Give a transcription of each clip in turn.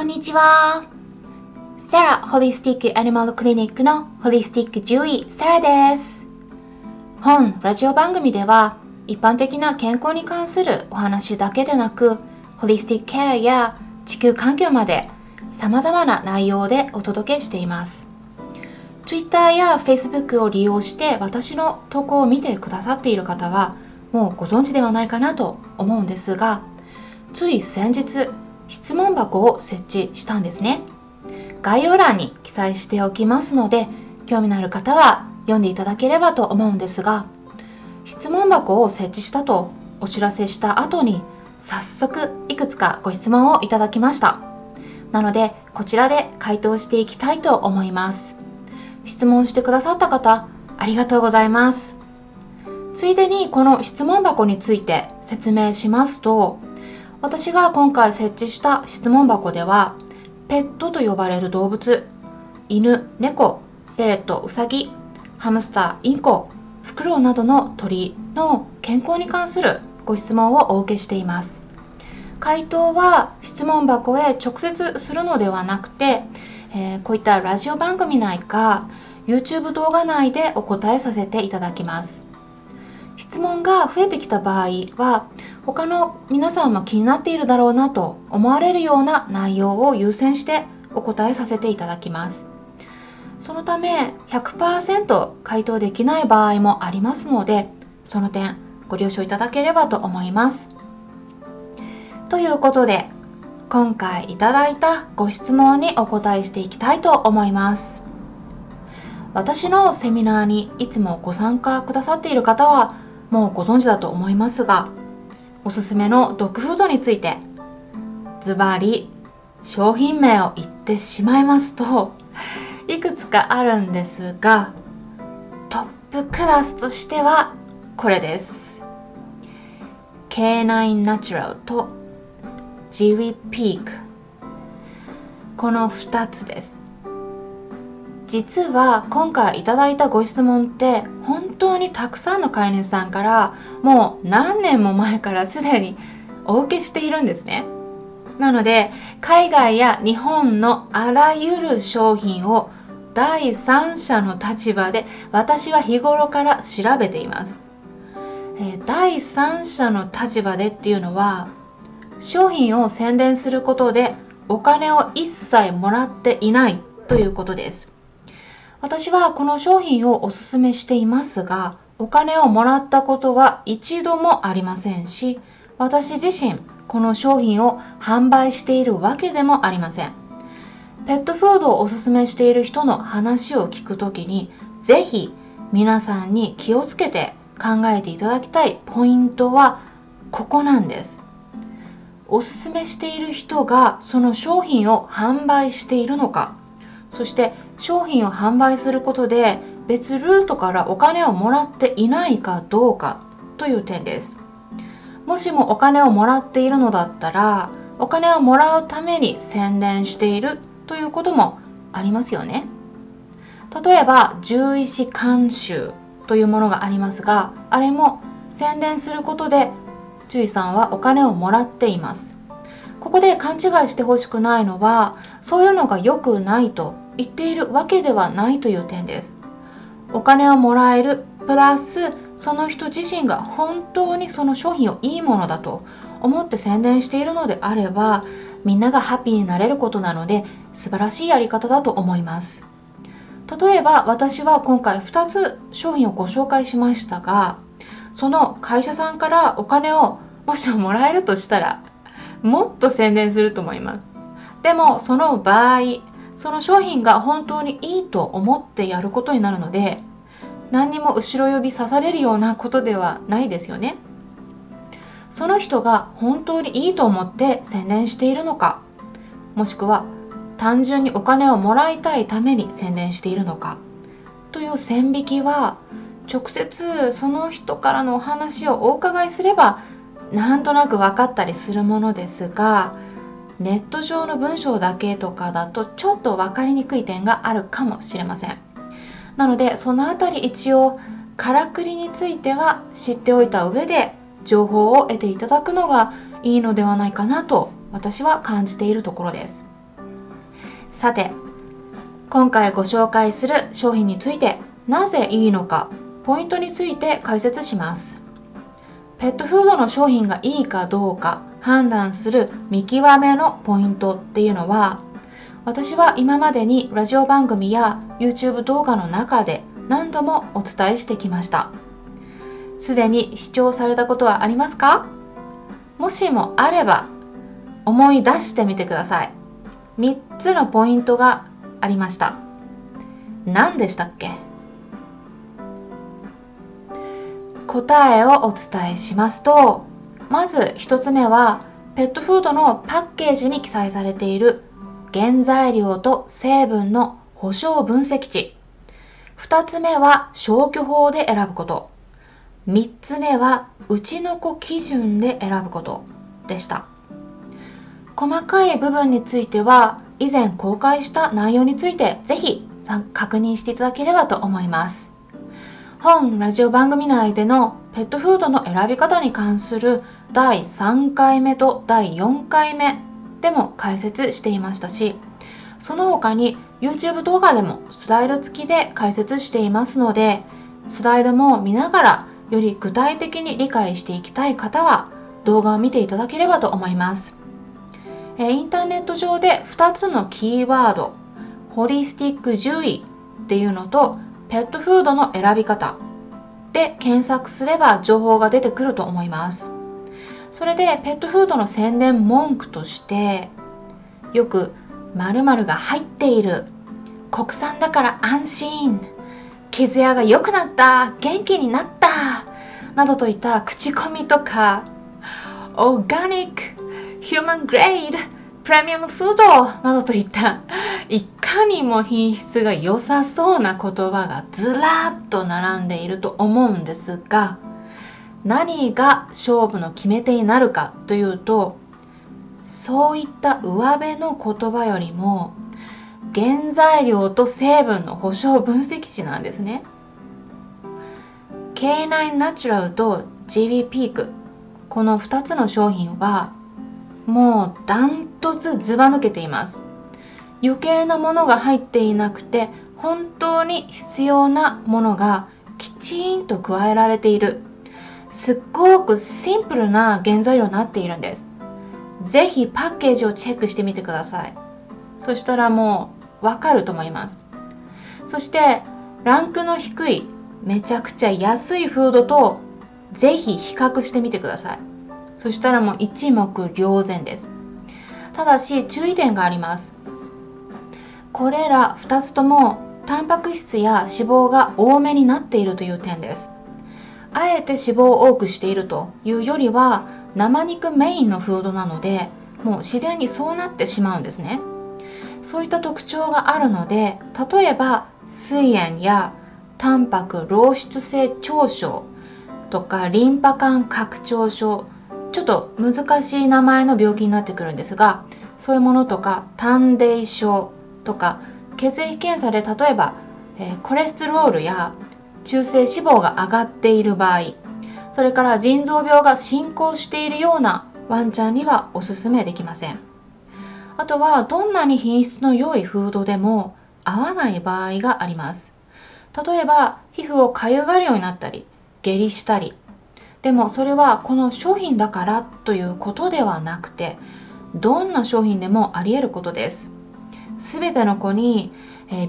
こんにちは。サラホリスティックアニマルクリニックのホリスティック獣医サラです。本ラジオ番組では一般的な健康に関するお話だけでなく、ホリスティックケアや地球環境まで様々な内容でお届けしています。Twitter や Facebook を利用して私の投稿を見てくださっている方はもうご存知ではないかなと思うんですが、つい先日質問箱を設置したんですね。概要欄に記載しておきますので、興味のある方は読んでいただければと思うんですが、質問箱を設置したとお知らせした後に、早速いくつかご質問をいただきました。なので、こちらで回答していきたいと思います。質問してくださった方、ありがとうございます。ついでにこの質問箱について説明しますと、私が今回設置した質問箱では、ペットと呼ばれる動物、犬、猫、フェレット、ウサギ、ハムスター、インコ、フクロウなどの鳥の健康に関するご質問をお受けしています。回答は質問箱へ直接するのではなくて、えー、こういったラジオ番組内か YouTube 動画内でお答えさせていただきます。質問が増えてきた場合は他の皆さんも気になっているだろうなと思われるような内容を優先してお答えさせていただきます。そのため100%回答できない場合もありますのでその点ご了承いただければと思います。ということで今回いただいたご質問にお答えしていきたいと思います。私のセミナーにいつもご参加くださっている方はもうご存知だと思いますがおすすめのドッグフードについてズバリ商品名を言ってしまいますといくつかあるんですがトップクラスとしてはこれです。K9 ナチュラルとジウィピークこの2つです。実は今回いただいたご質問って本当にたくさんの飼い主さんからもう何年も前からすでにお受けしているんですね。なので海外や日本のあらゆる商品を第三者の立場で私は日頃から調べています。え、第三者の立場でっていうのは商品を宣伝することでお金を一切もらっていないということです。私はこの商品をおすすめしていますが、お金をもらったことは一度もありませんし、私自身この商品を販売しているわけでもありません。ペットフードをおすすめしている人の話を聞くときに、ぜひ皆さんに気をつけて考えていただきたいポイントはここなんです。おすすめしている人がその商品を販売しているのか、そして商品を販売することで別ルートからお金をもらっていないかどうかという点です。もしもお金をもらっているのだったらお金をもらうために宣伝しているということもありますよね。例えば獣医師監修というものがありますがあれも宣伝することで獣医さんはお金をもらっています。ここで勘違いしてほしくないのはそういうのが良くないと言っているわけではないという点です。お金をもらえるプラスその人自身が本当にその商品をいいものだと思って宣伝しているのであればみんながハッピーになれることなので素晴らしいやり方だと思います。例えば私は今回2つ商品をご紹介しましたがその会社さんからお金をもしもらえるとしたらもっと宣伝すると思います。でもその場合その商品が本当にいいと思ってやることになるので何にも後ろ指刺されるようなことではないですよね。その人が本当にいいと思って宣伝しているのかもしくは単純にお金をもらいたいために宣伝しているのかという線引きは直接その人からのお話をお伺いすればなんとなく分かったりするものですがネット上の文章だけとかだとちょっと分かりにくい点があるかもしれません。なのでそのあたり一応からくりについては知っておいた上で情報を得ていただくのがいいのではないかなと私は感じているところです。さて今回ご紹介する商品についてなぜいいのかポイントについて解説します。ペットフードの商品がいいかどうか。判断する見極めのポイントっていうのは私は今までにラジオ番組や YouTube 動画の中で何度もお伝えしてきました。すでに視聴されたことはありますか？もしもあれば思い出してみてください。3つのポイントがありました。何でしたっけ？答えをお伝えしますとまず1つ目はペットフードのパッケージに記載されている原材料と成分の保証分析値。2つ目は消去法で選ぶこと。3つ目はうちの子基準で選ぶこと。でした。細かい部分については以前公開した内容についてぜひ確認していただければと思います。本ラジオ番組内でのペットフードの選び方に関する第3回目と第4回目でも解説していましたしその他に YouTube 動画でもスライド付きで解説していますのでスライドも見ながらより具体的に理解していきたい方は動画を見ていただければと思います。えインターネット上で2つのキーワードホリスティック獣医っていうのとペットフードの選び方で検索すれば情報が出てくると思います。それでペットフードの宣伝文句としてよく〇〇が入っている国産だから安心傷屋が良くなった元気になったなどといった口コミとかオーガニックヒューマングレードプレミアムフードなどといったいかにも品質が良さそうな言葉がずらっと並んでいると思うんですが何が勝負の決め手になるかというとそういった上辺の言葉よりも原材料と成分の保証分析値なんですね。K9 ナチュラルと GB ピークこの2つの商品はもうダントツずば抜けています。余計なものが入っていなくて本当に必要なものがきちんと加えられている。すっごくシンプルな原材料になっているんです。ぜひパッケージをチェックしてみてください。そしたらもうわかると思います。そしてランクの低いめちゃくちゃ安いフードとぜひ比較してみてください。そしたらもう一目瞭然です。ただし注意点があります。これら2つともタンパク質や脂肪が多めになっているという点です。あえて脂肪を多くしているというよりは生肉メインのフードなのでもう自然にそうなってしまうんですね。そういった特徴があるので例えば膵炎やタンパク漏出性腸症とかリンパ管拡張症ちょっと難しい名前の病気になってくるんですがそういうものとか胆泥症とか血液検査で例えば、えー、コレステロールや中性脂肪が上がっている場合それから腎臓病が進行しているようなワンちゃんにはおすすめできません。あとはどんなに品質の良いフードでも合わない場合があります。例えば皮膚をかゆがるようになったり下痢したり。でもそれはこの商品だからということではなくてどんな商品でもあり得ることです。全ての子に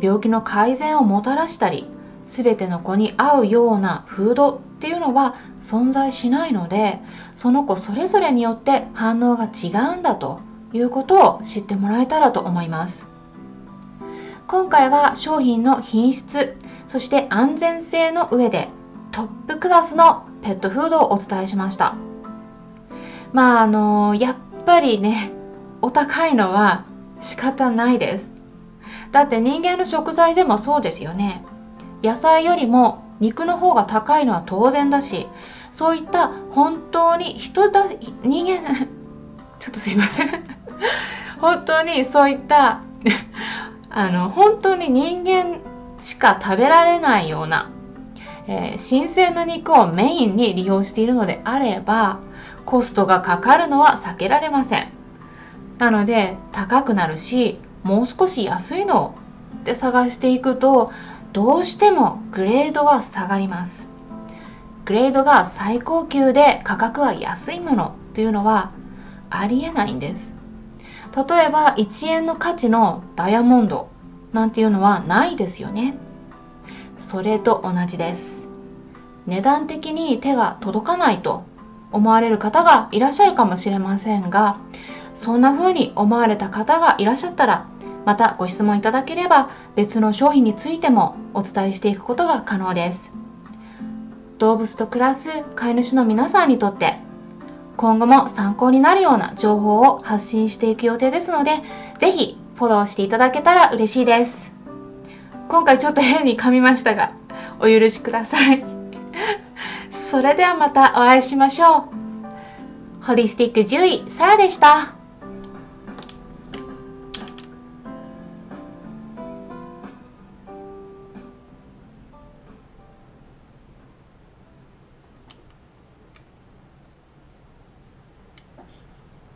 病気の改善をもたらしたり全ての子に合うようなフードっていうのは存在しないのでその子それぞれによって反応が違うんだということを知ってもらえたらと思います。今回は商品の品質そして安全性の上でトップクラスのペットフードをお伝えしました。まああのやっぱりねお高いのは仕方ないです。だって人間の食材でもそうですよね。野菜よりも肉の方が高いのは当然だしそういった本当に人だ人間 ちょっとすいません。本当にそういった あの本当に人間しか食べられないような、えー、新鮮な肉をメインに利用しているのであればコストがかかるのは避けられません。なので高くなるしもう少し安いのって探していくとどうしてもグレードは下がります。グレードが最高級で価格は安いものというのはありえないんです。例えば1円の価値のダイヤモンドなんていうのはないですよね。それと同じです。値段的に手が届かないと思われる方がいらっしゃるかもしれませんがそんな風に思われた方がいらっしゃったらまたご質問いただければ別の商品についてもお伝えしていくことが可能です動物と暮らす飼い主の皆さんにとって今後も参考になるような情報を発信していく予定ですので、ぜひフォローしていただけたら嬉しいです。今回ちょっと変に噛みましたが、お許しください。それではまたお会いしましょう。ホリスティック獣医、サラでした。